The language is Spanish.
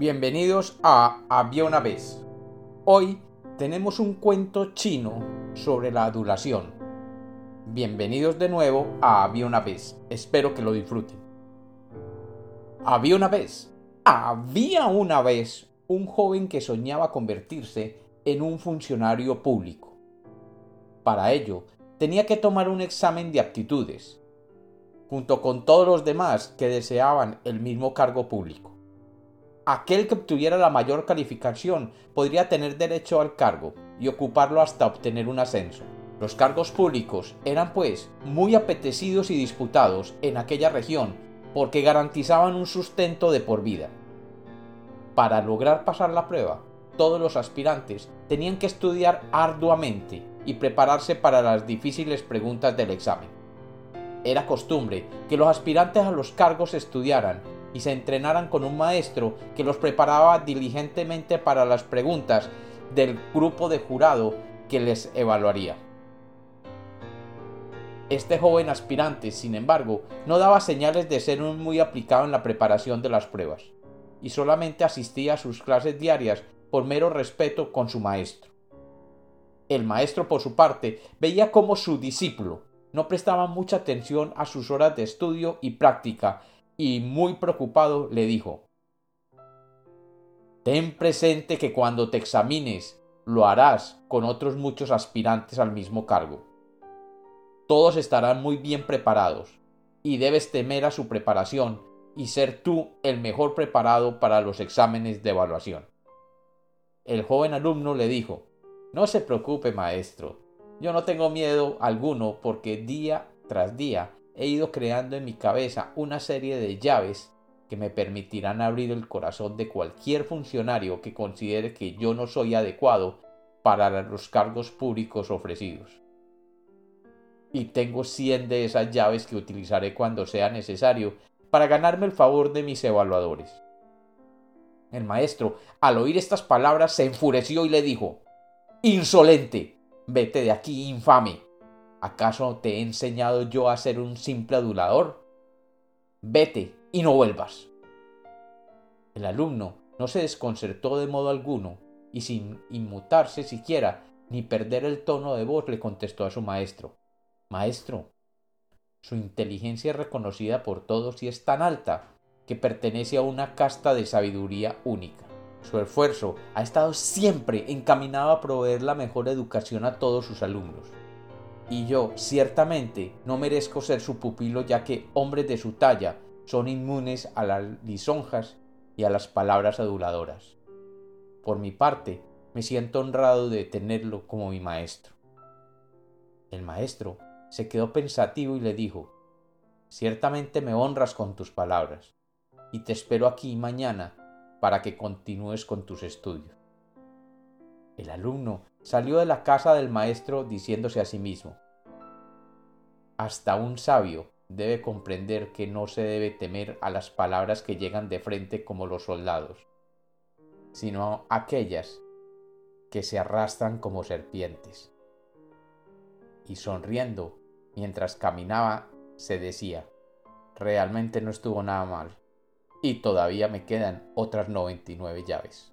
Bienvenidos a Había una vez. Hoy tenemos un cuento chino sobre la adulación. Bienvenidos de nuevo a Había una vez. Espero que lo disfruten. Había una vez. Había una vez un joven que soñaba convertirse en un funcionario público. Para ello, tenía que tomar un examen de aptitudes, junto con todos los demás que deseaban el mismo cargo público. Aquel que obtuviera la mayor calificación podría tener derecho al cargo y ocuparlo hasta obtener un ascenso. Los cargos públicos eran pues muy apetecidos y disputados en aquella región porque garantizaban un sustento de por vida. Para lograr pasar la prueba, todos los aspirantes tenían que estudiar arduamente y prepararse para las difíciles preguntas del examen. Era costumbre que los aspirantes a los cargos estudiaran y se entrenaran con un maestro que los preparaba diligentemente para las preguntas del grupo de jurado que les evaluaría. Este joven aspirante, sin embargo, no daba señales de ser muy aplicado en la preparación de las pruebas, y solamente asistía a sus clases diarias por mero respeto con su maestro. El maestro, por su parte, veía cómo su discípulo no prestaba mucha atención a sus horas de estudio y práctica y muy preocupado le dijo Ten presente que cuando te examines lo harás con otros muchos aspirantes al mismo cargo. Todos estarán muy bien preparados y debes temer a su preparación y ser tú el mejor preparado para los exámenes de evaluación. El joven alumno le dijo No se preocupe, maestro, yo no tengo miedo alguno porque día tras día he ido creando en mi cabeza una serie de llaves que me permitirán abrir el corazón de cualquier funcionario que considere que yo no soy adecuado para los cargos públicos ofrecidos. Y tengo cien de esas llaves que utilizaré cuando sea necesario para ganarme el favor de mis evaluadores. El maestro, al oír estas palabras, se enfureció y le dijo Insolente. Vete de aquí, infame. ¿Acaso te he enseñado yo a ser un simple adulador? Vete y no vuelvas. El alumno no se desconcertó de modo alguno y sin inmutarse siquiera ni perder el tono de voz le contestó a su maestro Maestro, su inteligencia es reconocida por todos y es tan alta que pertenece a una casta de sabiduría única. Su esfuerzo ha estado siempre encaminado a proveer la mejor educación a todos sus alumnos y yo ciertamente no merezco ser su pupilo ya que hombres de su talla son inmunes a las lisonjas y a las palabras aduladoras. Por mi parte, me siento honrado de tenerlo como mi maestro. El maestro se quedó pensativo y le dijo, Ciertamente me honras con tus palabras, y te espero aquí mañana para que continúes con tus estudios. El alumno salió de la casa del maestro diciéndose a sí mismo, hasta un sabio debe comprender que no se debe temer a las palabras que llegan de frente como los soldados, sino aquellas que se arrastran como serpientes. Y sonriendo, mientras caminaba, se decía, realmente no estuvo nada mal, y todavía me quedan otras 99 llaves.